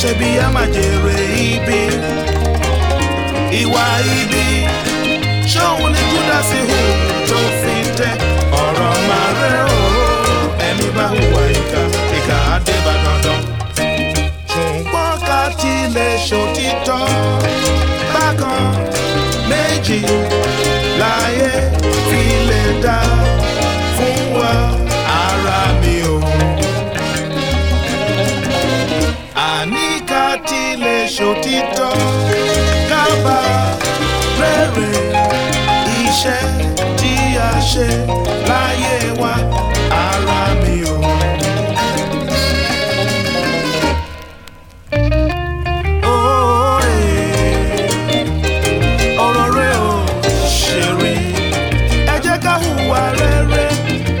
Ṣe bí ẹ má jèrè ibi. Ìwà ibi ṣóhun ni júdásì hù tó fi tẹ? Ọ̀rọ̀ máa rẹ o ẹni bá hùwà ìkà ìkà àdébà dandan. Ṣùgbọ́n ká tilẹ̀ ṣòtítọ́ tilẹ̀ ṣòtítọ́ kábà rere iṣẹ́ tí a ṣe láyé wa ara mi o. ọ̀rọ̀ rẹ̀ ò ṣe rí. ẹ jẹ́ ká hùwà rere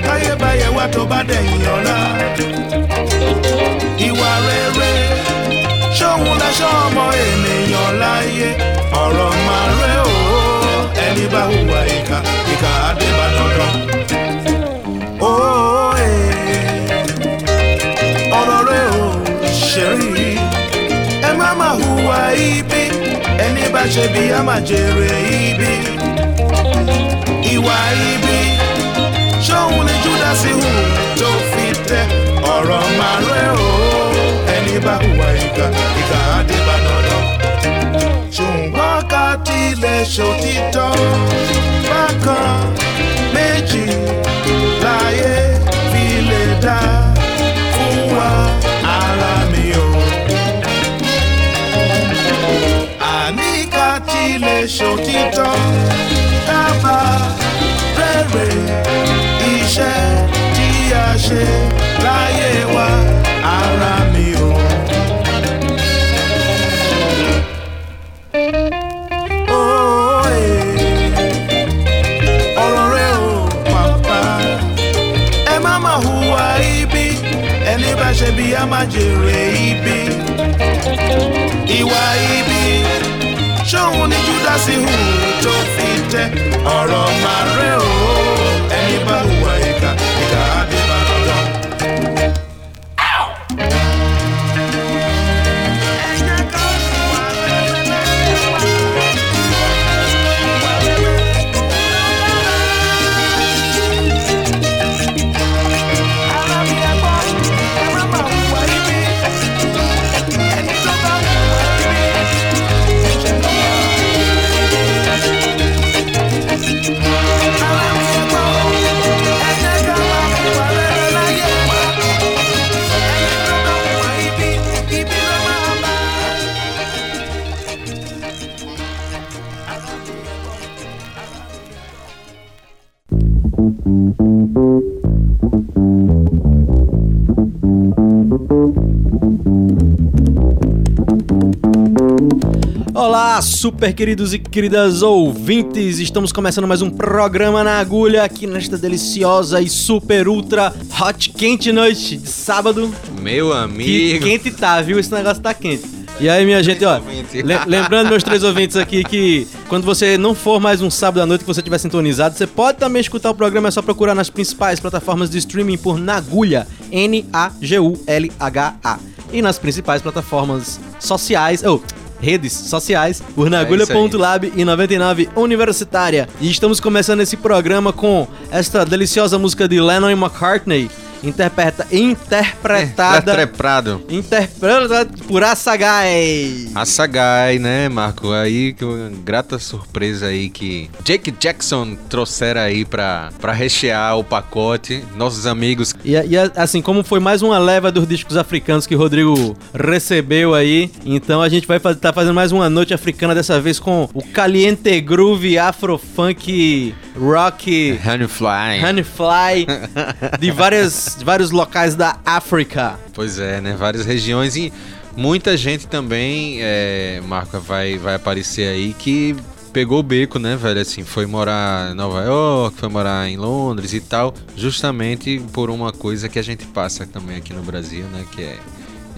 káyé báyẹ̀ wá tó bá dẹ̀yìn ọ̀la. Ṣóhun láṣọ ọmọ ènìyàn láyé. Ọ̀rọ̀ máa rẹ̀ ò ẹni bá hùwà ìkà ìkà àdébà dandan. Óòè, ọ̀rọ̀ rẹ̀ ò ṣe rí ẹ má má hùwà ibi. Ẹni bá ṣe bí a má jèrè ibi. Ìwà ibi. Ṣóhun ni júdásì hù tó fi tẹ? Ọ̀rọ̀ máa rẹ̀ o. Ẹni bá hùwà ìkà ìkà tilẹ̀ ṣòtítọ́ bákan méjì láyé fi lè dá fún wa ara mi o. àní ká tilẹ̀ ṣòtítọ́ dábà rere iṣẹ́ tí a ṣe láyé wa jèrè ibi. Ìwà ibi. Ṣóhun ni júdásì hù super queridos e queridas ouvintes! Estamos começando mais um programa na agulha aqui nesta deliciosa e super ultra hot quente noite de sábado. Meu Que amigo. quente tá, viu? Esse negócio tá quente. E aí, minha gente, ó, le- lembrando meus três ouvintes aqui que quando você não for mais um sábado à noite que você tiver sintonizado, você pode também escutar o programa, é só procurar nas principais plataformas de streaming por Nagulha, N-A-G-U-L-H-A. E nas principais plataformas sociais, ou redes sociais, por Nagulha.lab e 99 Universitária. E estamos começando esse programa com esta deliciosa música de Lennon e McCartney, interpreta, interpretada... Treprado. Interpretada por Asagai. A Sagai, né, Marco? Aí, que grata surpresa aí que Jake Jackson trouxeram aí pra, pra rechear o pacote. Nossos amigos. E, e, assim, como foi mais uma leva dos discos africanos que o Rodrigo recebeu aí, então a gente vai estar tá fazendo mais uma noite africana, dessa vez com o Caliente Groove Afrofunk Rock Honeyfly. Honeyfly de várias, de vários locais da África. Pois é, né? Várias regiões e muita gente também, é, Marco, vai, vai aparecer aí que pegou o beco, né, velho? Assim, foi morar em Nova York, foi morar em Londres e tal, justamente por uma coisa que a gente passa também aqui no Brasil, né? Que é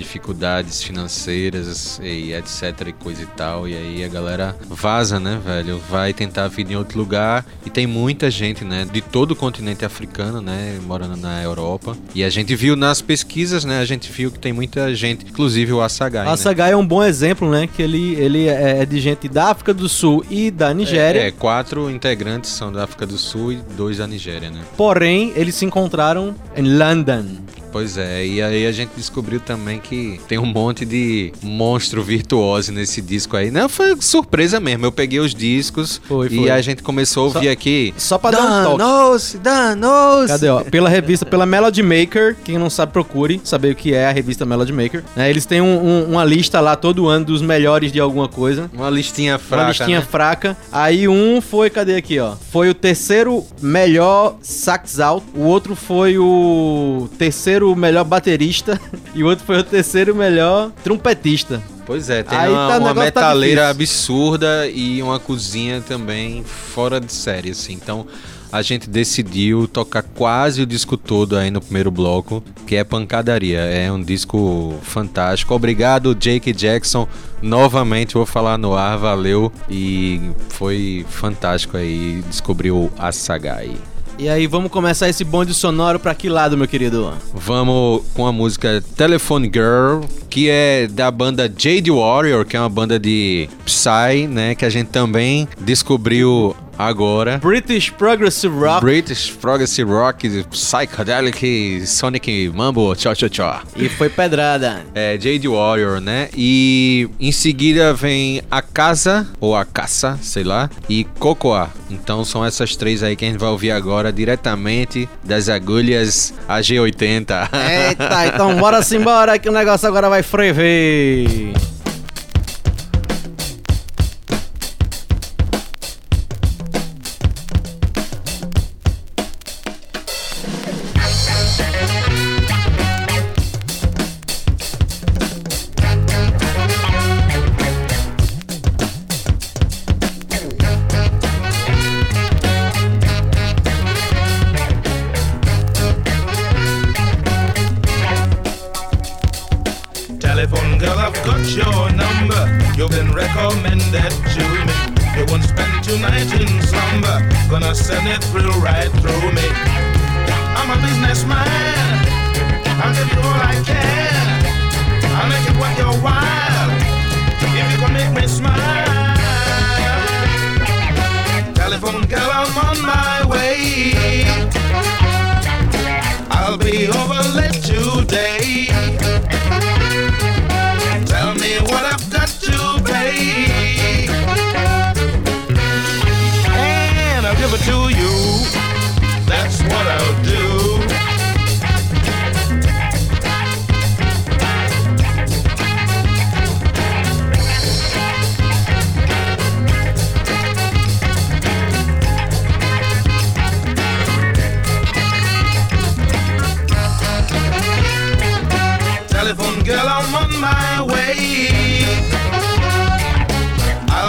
dificuldades financeiras e etc e coisa e tal. E aí a galera vaza, né, velho? Vai tentar vir em outro lugar. E tem muita gente, né, de todo o continente africano, né, morando na Europa. E a gente viu nas pesquisas, né, a gente viu que tem muita gente, inclusive o Assagai, né? Asagai é um bom exemplo, né? Que ele, ele é de gente da África do Sul e da Nigéria. É, é, quatro integrantes são da África do Sul e dois da Nigéria, né? Porém, eles se encontraram em London. Pois é, e aí a gente descobriu também que tem um monte de monstro virtuoso nesse disco aí. Não, foi surpresa mesmo. Eu peguei os discos Foi, e foi. a gente começou a ouvir Só- aqui. Só pra dar um toque. Danos, danos. Cadê, ó? Pela revista, pela Melody Maker, quem não sabe, procure saber o que é a revista Melody Maker. né? eles têm um- um- uma lista lá todo ano dos melhores de alguma coisa. Uma listinha fraca, uma listinha né? fraca. Aí um foi, cadê aqui, ó? Foi o terceiro melhor sax alto, o outro foi o terceiro melhor baterista e o outro foi o terceiro melhor trompetista. Pois é, tem Aí uma, tá- uma tá metaleira difícil. absurda e uma cozinha também fora de série, assim. Então a gente decidiu tocar quase o disco todo aí no primeiro bloco, que é Pancadaria. É um disco fantástico. Obrigado, Jake Jackson. Novamente vou falar no ar, valeu. E foi fantástico aí descobrir o Asagai. E aí, vamos começar esse bonde sonoro pra que lado, meu querido? Vamos com a música Telephone Girl, que é da banda Jade Warrior, que é uma banda de Psy, né? Que a gente também descobriu agora. British Progressive Rock. British Progressive Rock, Psychedelic, Sonic Mambo, tchau, tchau, tchau. E foi pedrada. É, Jade Warrior, né? E em seguida vem A Casa, ou A Caça, sei lá, e Cocoa. Então são essas três aí que a gente vai ouvir agora diretamente das agulhas AG80. Eita, então bora se embora que o negócio agora vai frever.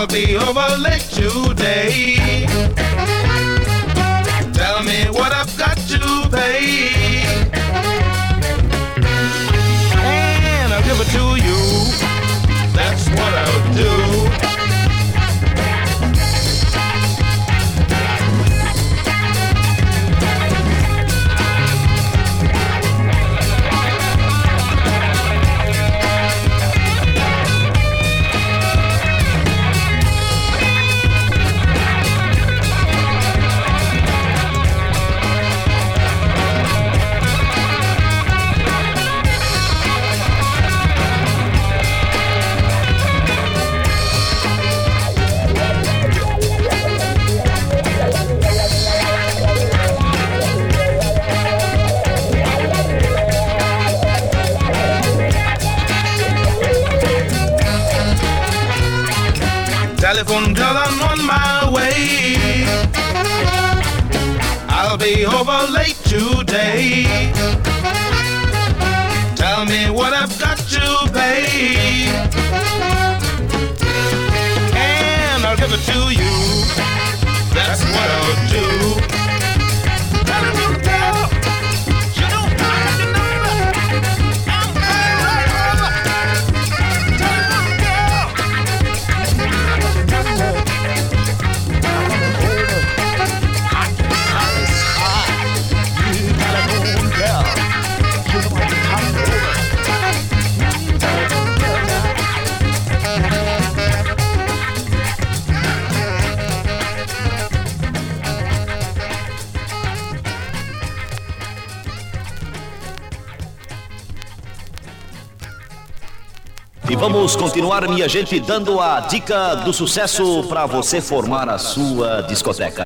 I'll be over late today. Vamos continuar, minha gente, dando a dica do sucesso para você formar a sua discoteca.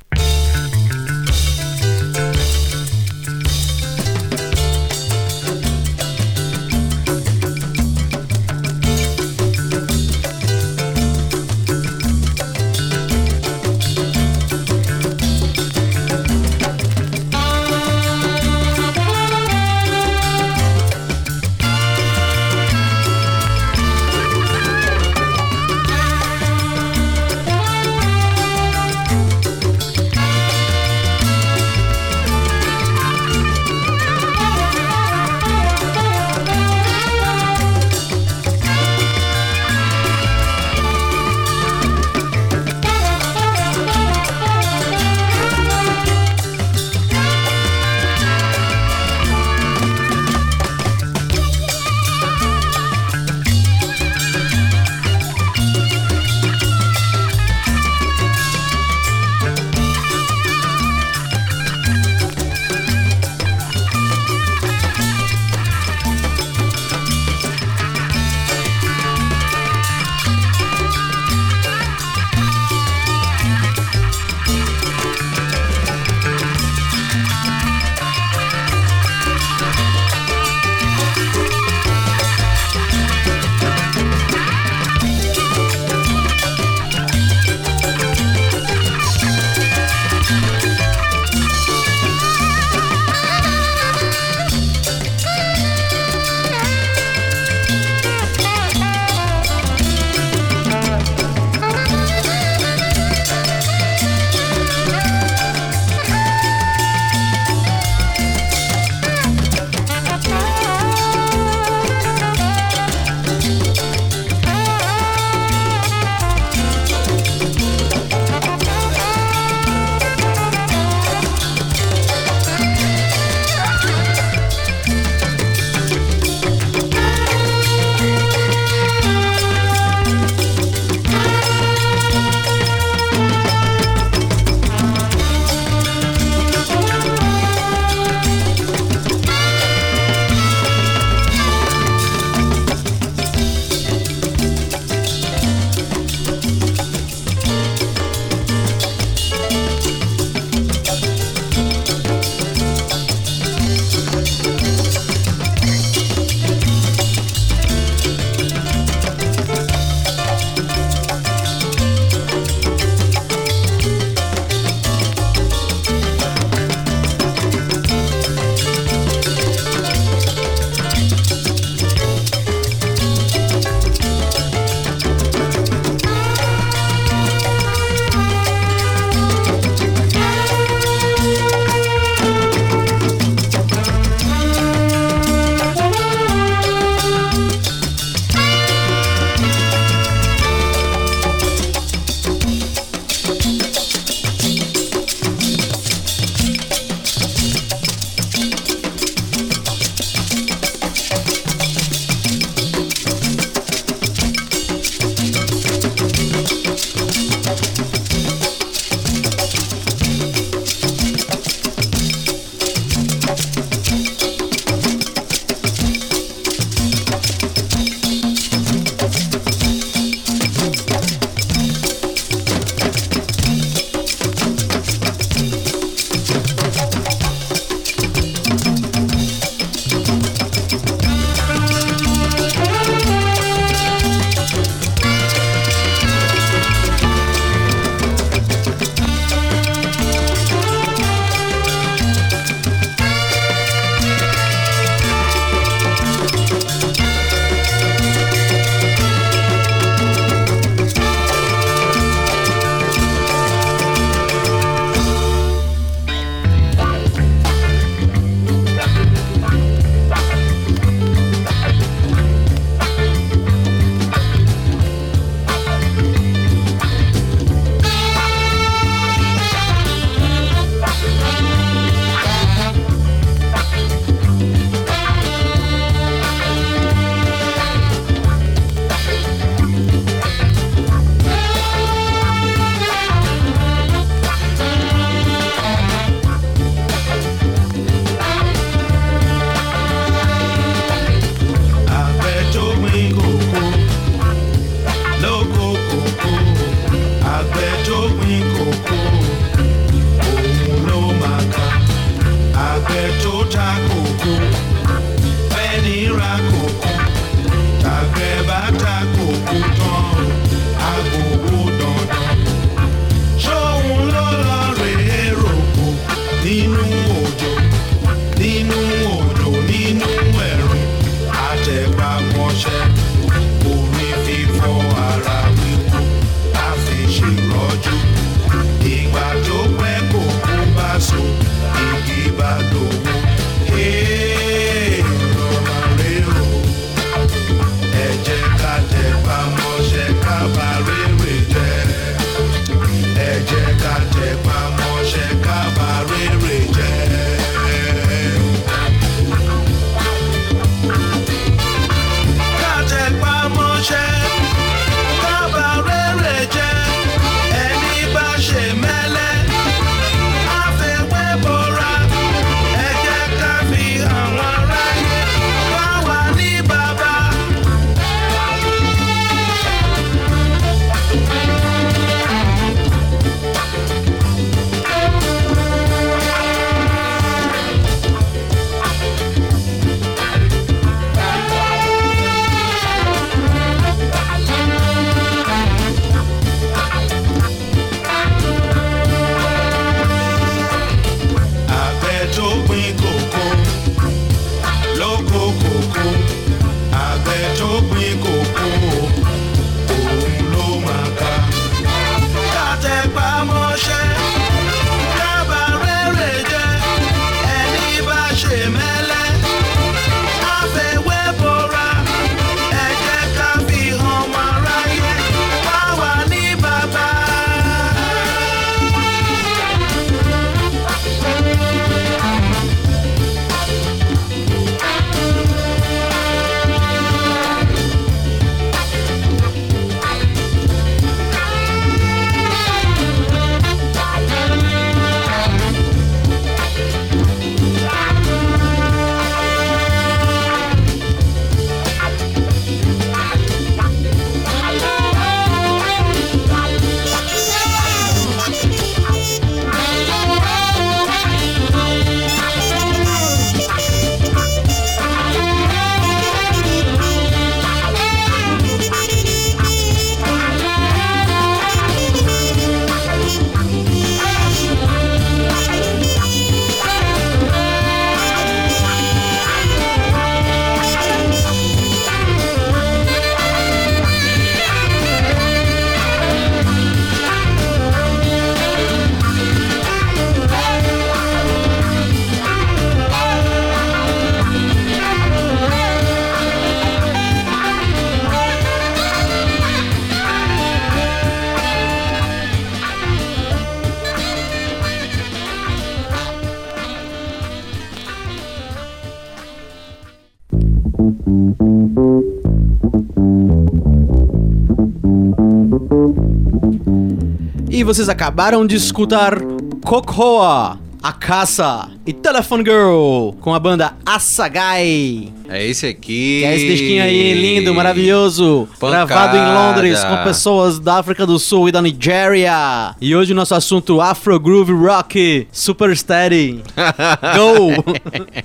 Vocês acabaram de escutar Cocoa, A Caça e Telephone Girl com a banda Assagai. É esse aqui. Que é esse disquinho aí, lindo, maravilhoso. Pancada. Gravado em Londres com pessoas da África do Sul e da Nigéria. E hoje o nosso assunto Afro Groove Rock Super Steady. Go!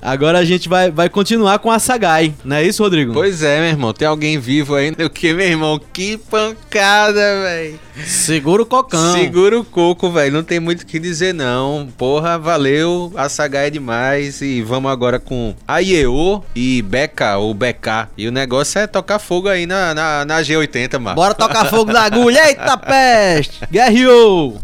Agora a gente vai, vai continuar com a Sagai, não é isso, Rodrigo? Pois é, meu irmão. Tem alguém vivo ainda? O que, meu irmão? Que pancada, velho. Segura o cocão. Segura o coco, velho. Não tem muito o que dizer, não. Porra, valeu. A é demais. E vamos agora com Aieo e Beca ou BK. E o negócio é tocar fogo aí na, na, na G80, mano. Bora tocar fogo na agulha. Eita peste! Guerreou!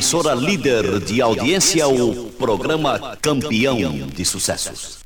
Emissora líder de audiência, o programa Campeão de Sucessos.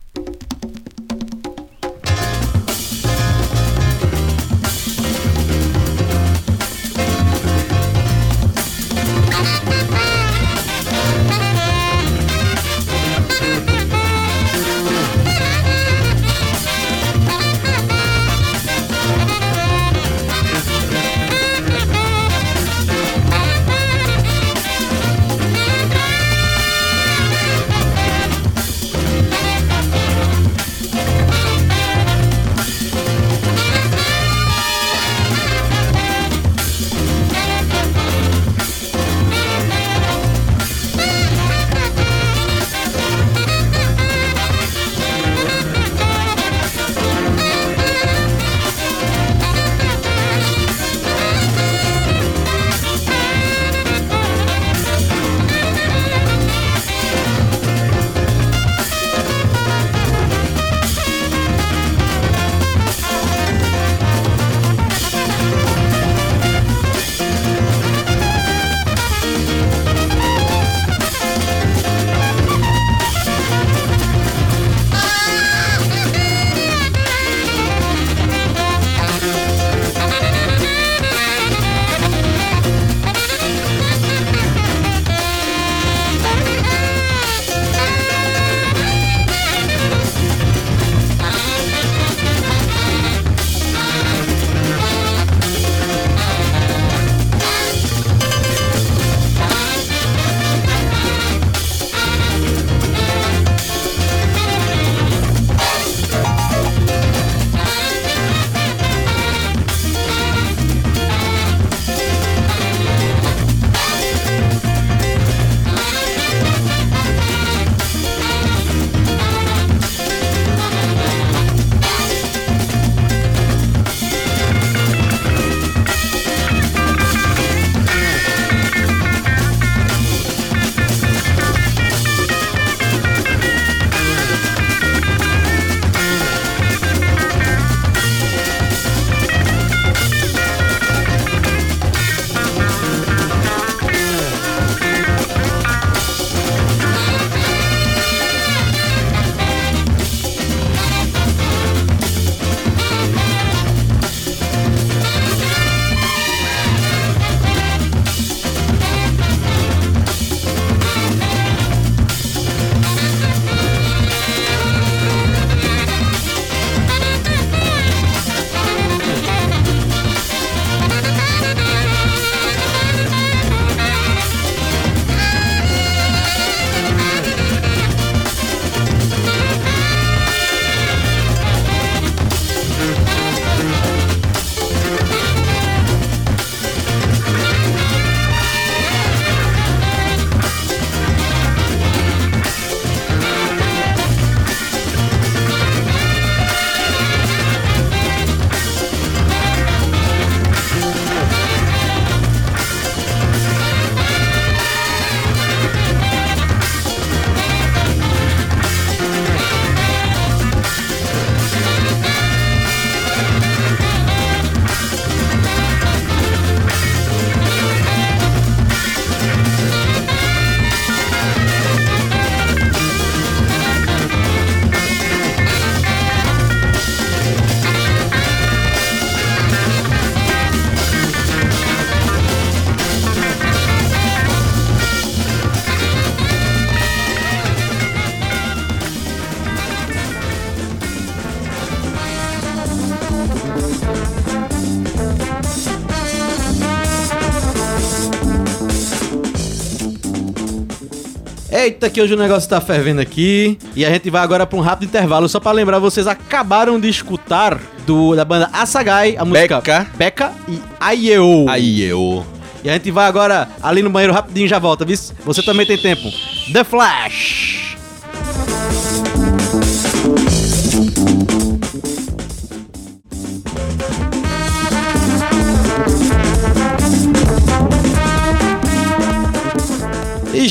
Eita, que hoje o negócio tá fervendo aqui. E a gente vai agora pra um rápido intervalo. Só pra lembrar, vocês acabaram de escutar do, da banda Asagai, a música Beca. Beca e Aieo. Aí eu. E a gente vai agora ali no banheiro rapidinho e já volta, viu? Você também tem tempo. The Flash.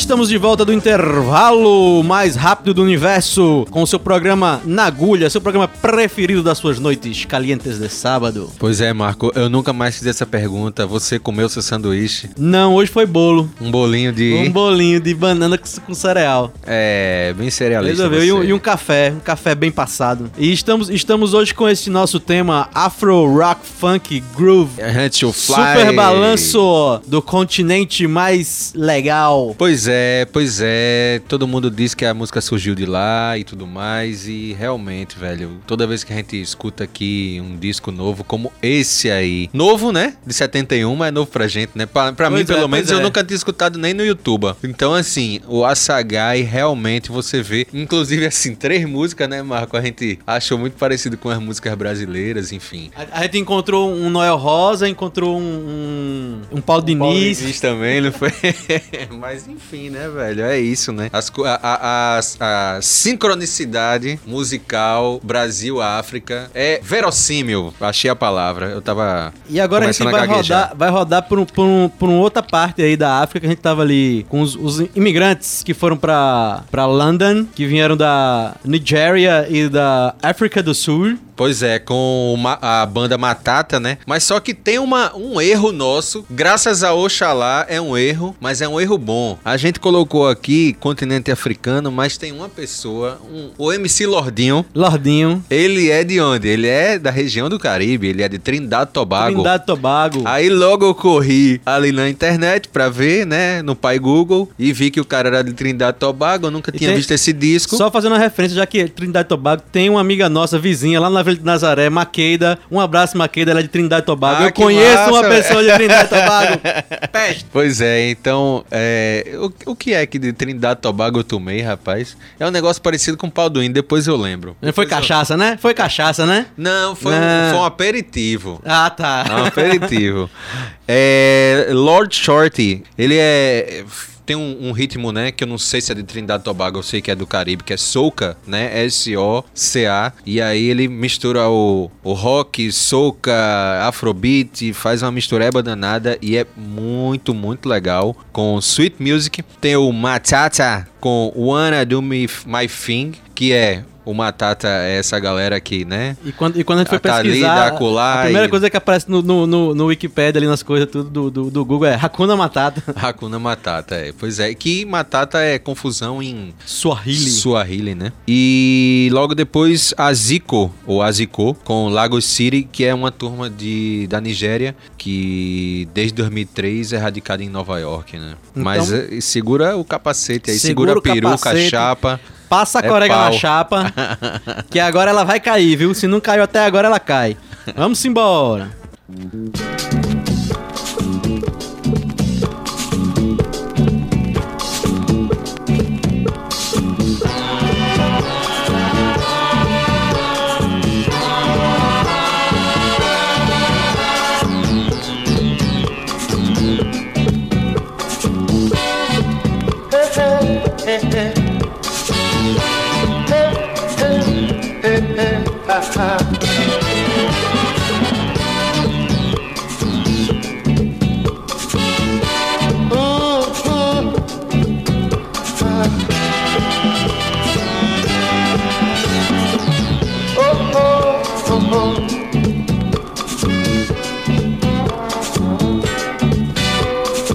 Estamos de volta do intervalo mais rápido do universo com o seu programa Na Agulha, seu programa preferido das suas noites calientes de sábado. Pois é, Marco, eu nunca mais fiz essa pergunta. Você comeu seu sanduíche? Não, hoje foi bolo. Um bolinho de. Um bolinho de banana com cereal. É, bem cerealista. Resolveu. E um, e um café, um café bem passado. E estamos, estamos hoje com esse nosso tema Afro Rock Funk Groove. Hunt Fly. Super balanço do continente mais legal. Pois é, pois é. Todo mundo diz que a música surgiu de lá e tudo mais. E realmente, velho, toda vez que a gente escuta aqui um disco novo, como esse aí. Novo, né? De 71, mas é novo pra gente, né? Pra, pra mim, é, pelo menos, eu é. nunca tinha escutado nem no YouTube. Então, assim, o Asagai realmente você vê. Inclusive, assim, três músicas, né, Marco? A gente achou muito parecido com as músicas brasileiras, enfim. A, a gente encontrou um Noel Rosa, encontrou um, um, um Paulo Diniz. Diniz também, não foi? Mas enfim, né, velho? É isso, né? As a, a- a- a sincronicidade musical Brasil-África é verossímil. Achei a palavra. Eu tava. E agora a gente vai gaguejar. rodar, vai rodar por, um, por, um, por uma outra parte aí da África que a gente tava ali com os, os imigrantes que foram pra, pra London, que vieram da Nigéria e da África do Sul. Pois é, com uma- a banda Matata, né? Mas só que tem uma, um erro nosso. Graças a Oxalá é um erro, mas é um erro bom. A gente colocou aqui continente africano, mas tem uma pessoa, um- o MC Lordinho. Lordinho, Ele é de onde? Ele é da região do Caribe, ele é de Trindade Tobago. Trindade Tobago. Aí logo eu corri ali na internet pra ver, né, no pai Google, e vi que o cara era de Trindade Tobago, eu nunca E tinha tem- visto esse disco. Só fazendo uma referência, já que Trindade Tobago tem uma amiga nossa vizinha lá na Vila de Nazaré, Maqueida. Um abraço, Maqueida, ela é de Trindade e Tobago. Ah, Eu conheço massa, uma pessoa de Trindade e Tobago. Peste. Pois é, então, é, o, o que é que de Trindade e Tobago eu tomei, rapaz? É um negócio parecido com pau do índio, depois eu lembro. Foi Depois eu- cachaça, né? Foi cachaça, né? Não, foi, Não. Um, foi um aperitivo. Ah, tá. É um aperitivo. é, Lord Shorty, ele é. Tem um, um ritmo, né, que eu não sei se é de Trindade Tobago, eu sei que é do Caribe, que é soca, né, S-O-C-A. E aí ele mistura o, o rock, soca, afrobeat, faz uma mistureba danada e é muito, muito legal. Com Sweet Music, tem o Matata com Wanna Do Me My Thing, que é o Matata é essa galera aqui, né? E quando, e quando a gente foi tá ali, pesquisar, acolá a primeira e- coisa que aparece no, no, no, no Wikipedia, ali nas coisas tudo do, do, do Google é Hakuna Matata. Hakuna Matata, é. Pois é, que Matata é confusão em Swahili. Swahili, né? E logo depois Aziko, ou Aziko, com Lagos City, que é uma turma de, da Nigéria que desde 2003 é radicada em Nova York, né? Então- Mas é, segura o capacete aí, Segura segura, o a peruca, a capacete. chapa. Passa a É corega na chapa, que agora ela vai cair, viu? Se não caiu até agora, ela cai. Vamos embora.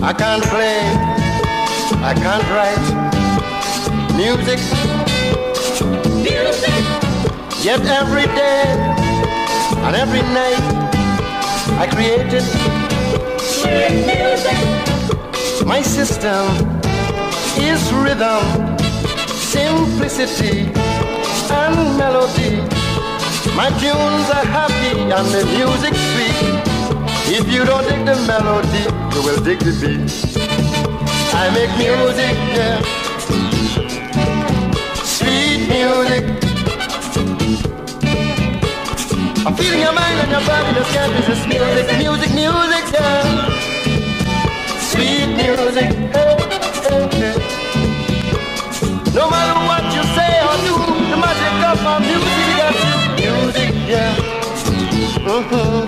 I can't play, I can't write music. music. Yet every day and every night I created music. my system is rhythm, simplicity, and melody. My tunes are happy and the music sweet. If you don't dig the melody, you will dig the beat. I make music, yeah. Sweet music. I'm feeling your mind and your body just can't resist music, music, music, yeah. Sweet music. No matter what you say or do, the magic of my music got you. Music, yeah. Mm-hmm,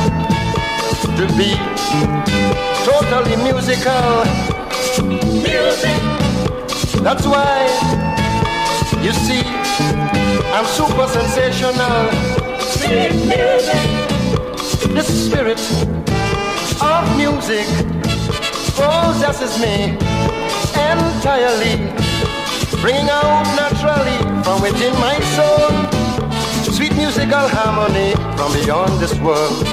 totally musical. Music. That's why you see I'm super sensational. Sweet music. The spirit of music possesses me entirely, bringing out naturally from within my soul sweet musical harmony from beyond this world.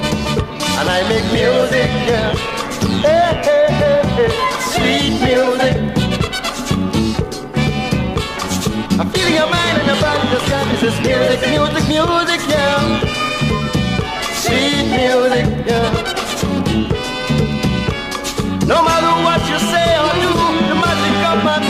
And I make music, yeah, hey, hey, hey, hey. sweet music. I feel your mind and your body just got this is music, music, music, yeah. Sweet music, yeah. No matter what you say or do, the magic of my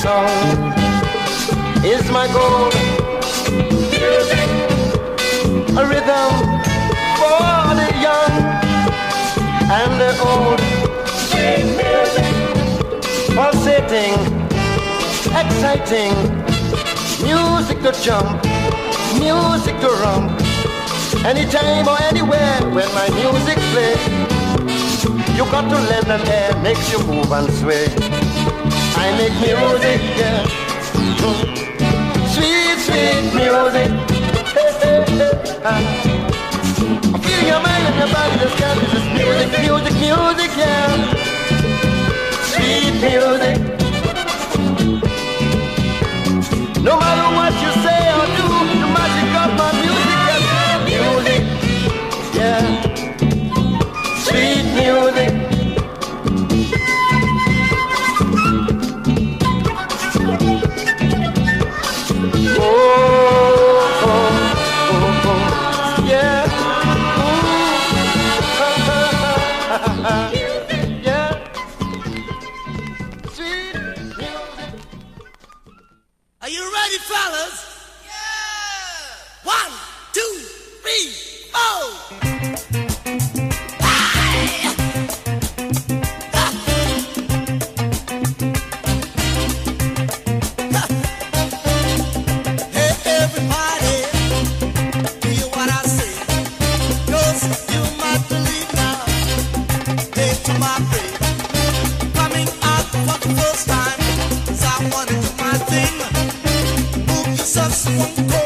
song is my goal. A rhythm for the young and the old. Music Pulsating, exciting, music to jump, music to romp. Anytime or anywhere when my music plays. You got to lend an air, makes you move and sway. I make music, yeah. Sweet, sweet music. Hey, hey, hey, ah. I feel your mind and your body just can't resist music, music, music, yeah. Sweet music. No matter what you say or do, the magic of my music, yeah. Music, yeah. Sweet music. Hey, hey.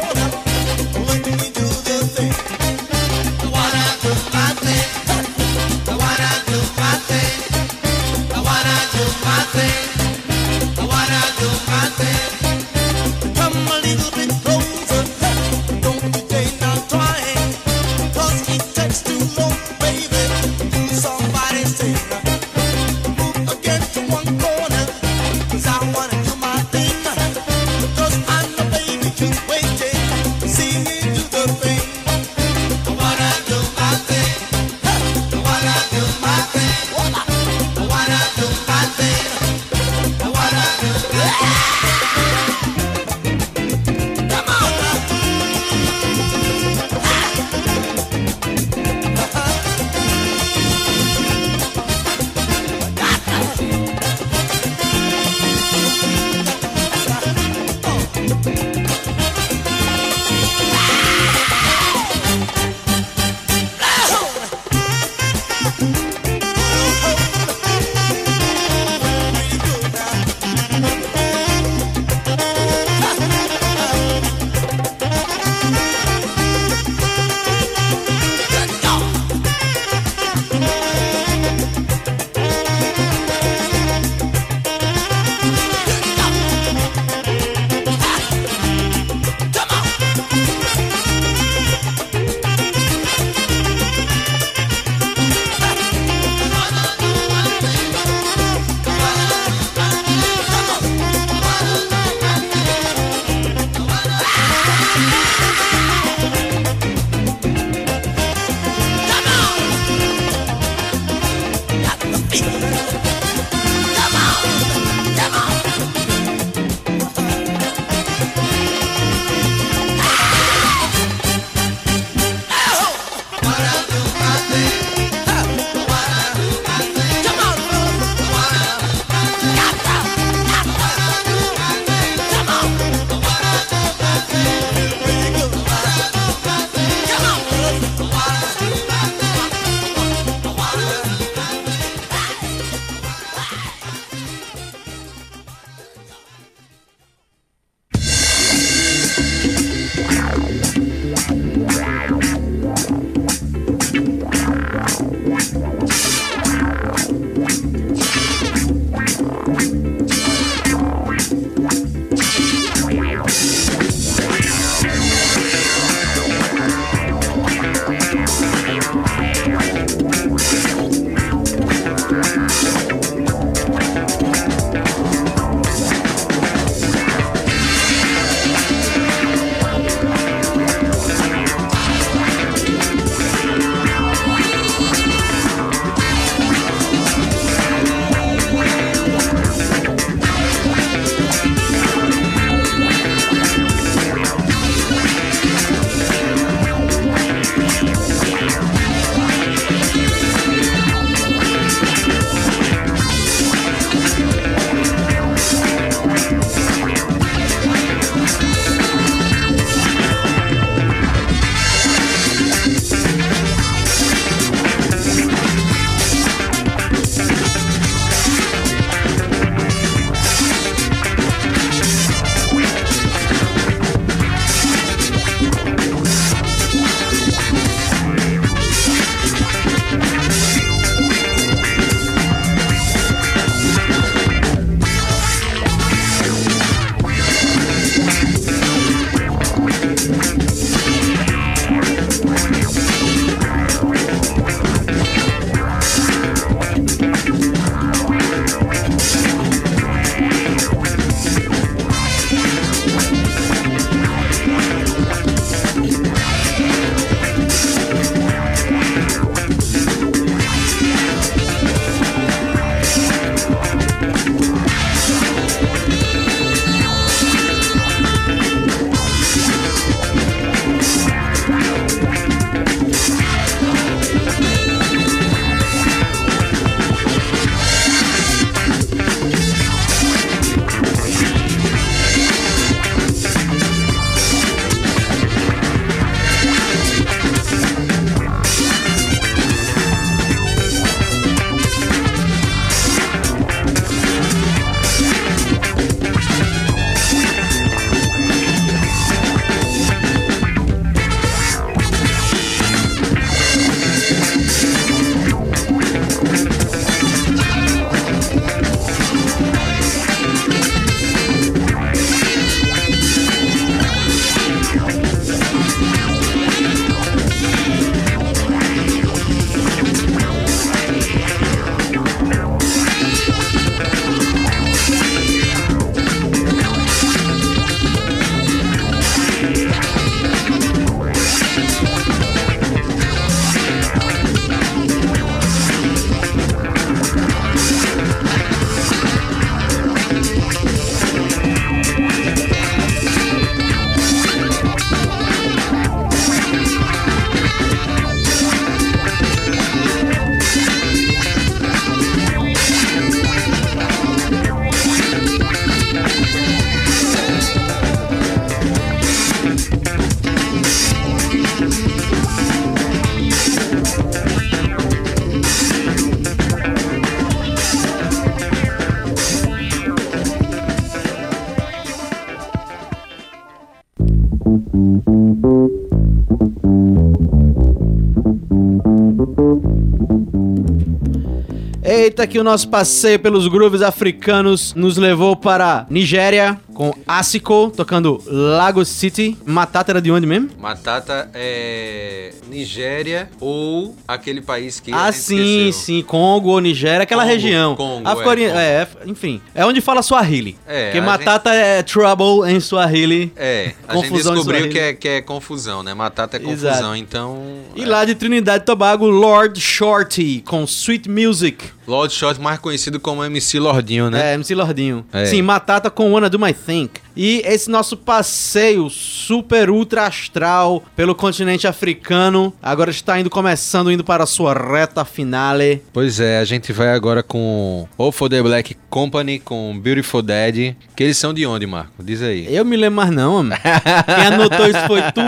Aqui o nosso passeio pelos grooves africanos nos levou para Nigéria com Asiko tocando Lagos City. Matata era de onde mesmo? Matata é Nigéria ou aquele país que Ah, gente sim, sim, Congo ou Nigéria, aquela Congo, região. Congo, África é, Ori- Congo. é, enfim, é onde fala Swahili. É, Porque a Matata é trouble em Swahili. É, a gente Confusão em descobriu que é, que é confusão, né? Matata é Exato. confusão, então. E é. lá de Trinidade e Tobago, Lord Shorty com Sweet Music. Lord Short, mais conhecido como MC Lordinho, né? É, MC Lordinho. É. Sim, Matata com Wanna Do My Think. E esse nosso passeio super ultra astral pelo continente africano agora está indo começando, indo para a sua reta finale. Pois é, a gente vai agora com O For The Black Company, com Beautiful Dead. Que eles são de onde, Marco? Diz aí. Eu me lembro mais não, homem. Quem anotou isso foi tu.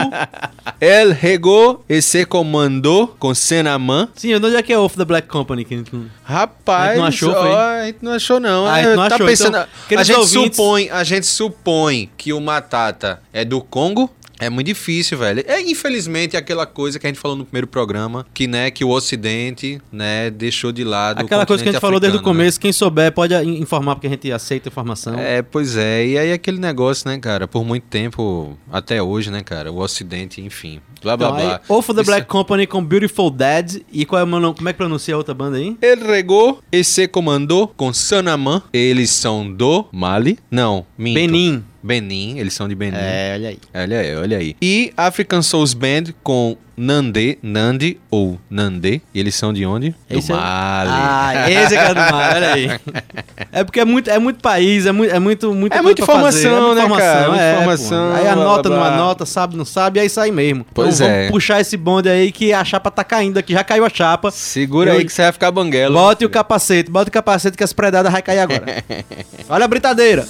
El Rego e se comandou com Senaman. Sim, onde é que é Off the Black Company? Que Rapaz, A gente não achou, ó, a gente não achou não. Ah, a É, gente não tá achou, pensando, então, a gente ouvintes- supõe, a gente supõe que o Matata é do Congo. É muito difícil, velho. É infelizmente aquela coisa que a gente falou no primeiro programa, que né, que o Ocidente, né, deixou de lado. Aquela coisa que a gente continente falou desde o africano, né? começo, quem souber pode in- informar, porque a gente aceita informação. É, pois é. E aí aquele negócio, né, cara? Por muito tempo, até hoje, né, cara? O Ocidente, enfim. Blá, blá, Então, blá. Off the Isso- Black Company com Beautiful Dead. E qual é o meu nome? Como é que pronuncia a outra banda aí? Ele regou e se comandou com Sanaman. Eles são do Mali. Não, minto. Benin. Benin, eles são de Benin. É, olha aí. Olha aí, olha aí. E African Souls Band com Nandê, Nandi ou Nandê. E eles são de onde? Do Esse é- Mali. Ah, esse é cara do mar, olha aí. É porque é muito, é muito país, é muito, é muito, muita É coisa muita pra fazer, informação, né, cara? Muita é, informação, pô. Aí anota, blá, não blá. anota, sabe, não sabe, e aí sai mesmo. Pois então é. vamos puxar esse bonde aí que a chapa tá caindo aqui, já caiu a chapa. Segura aí que você vai ficar banguelo. Bote o capacete, bota o capacete que as predadas vai cair agora. Olha a britadeira.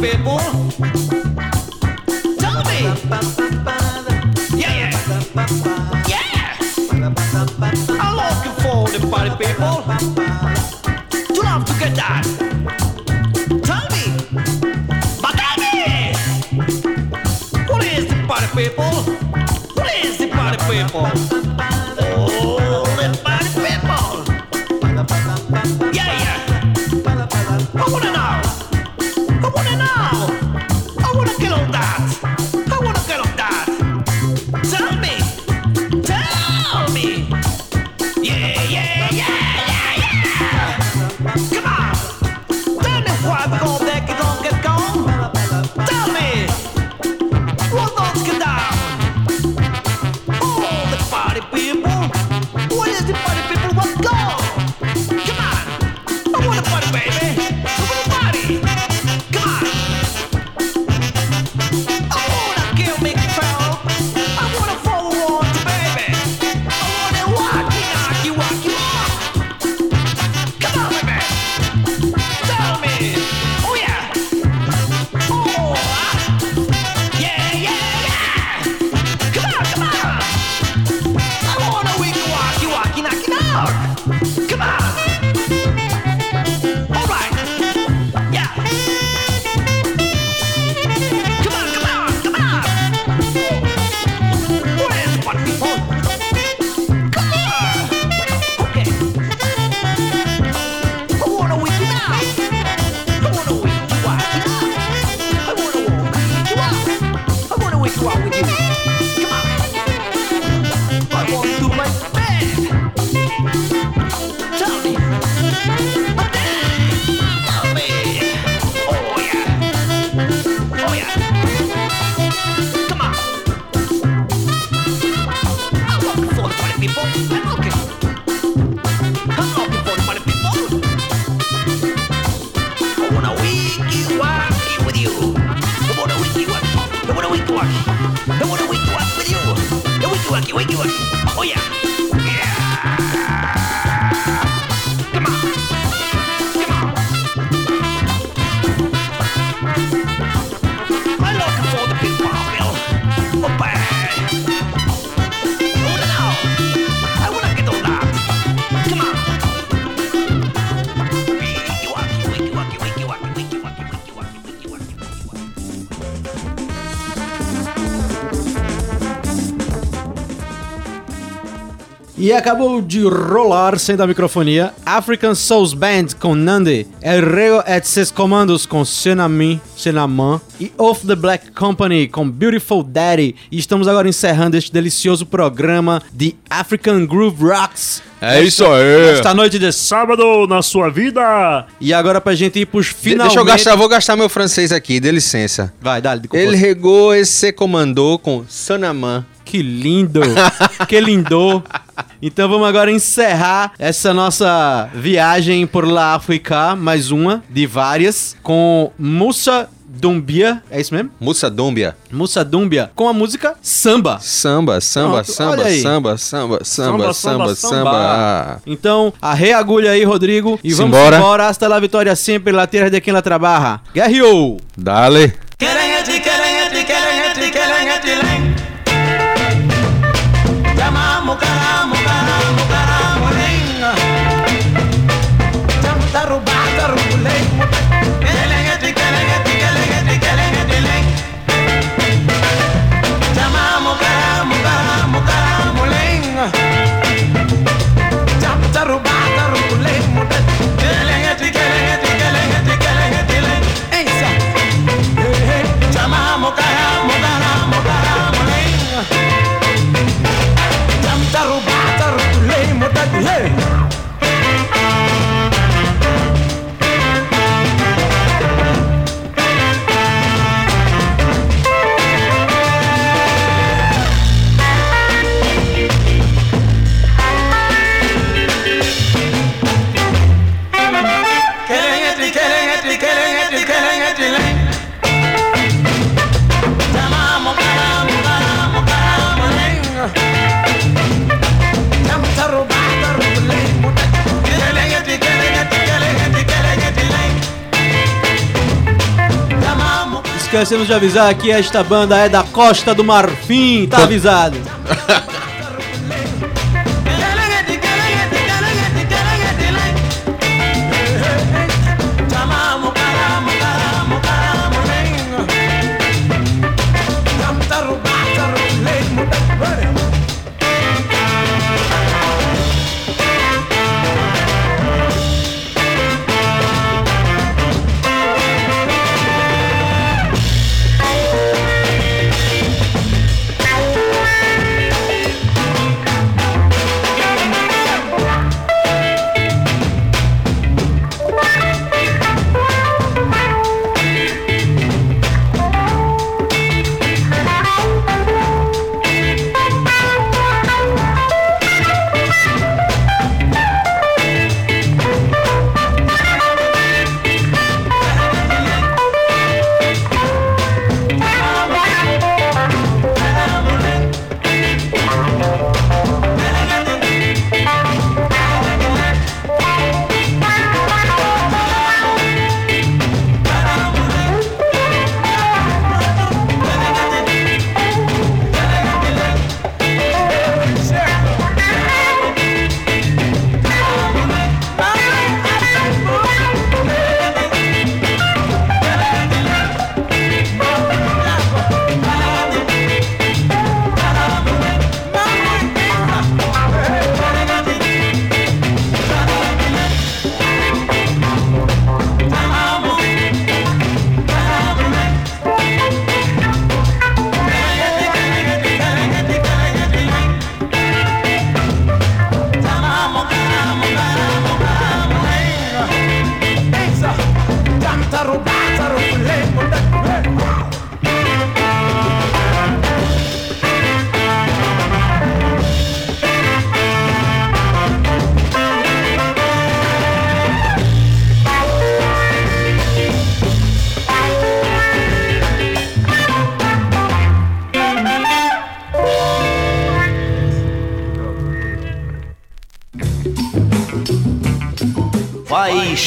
people. Tell me. Yeah, yeah. I'm looking for the party people. Love to get that. Tell me. But tell me. The party people? What is the party people? E acabou de rolar, sem da microfonia, African Souls Band com Nandi, El Reo et Ses Comandos com Senami, Senaman e Off the Black Company com Beautiful Daddy. E estamos agora encerrando este delicioso programa de African Groove Rocks. É isso aí. Esta noite de sábado na sua vida. E agora pra gente ir pros finalmente... Deixa eu gastar, vou gastar meu francês aqui, dê licença. Vai, dá-lhe. Ele regou e se comandou com Sanaman. Que lindo! que lindo! Então vamos agora encerrar essa nossa viagem por La África, mais uma de várias, com Musa Dumbia, é isso mesmo? Mussa Dúmbia. Musa Dumbia, com a música Samba. Samba, samba, Pronto, samba, samba, samba, samba, Samba, samba, samba. Então, arre a agulha aí, Rodrigo, e vamos Simbora. embora. Hasta la vitória sempre, la tierra de quem la trabaja. Guerreou! Dale. De avisar que esta banda é da Costa do Marfim, tá avisado.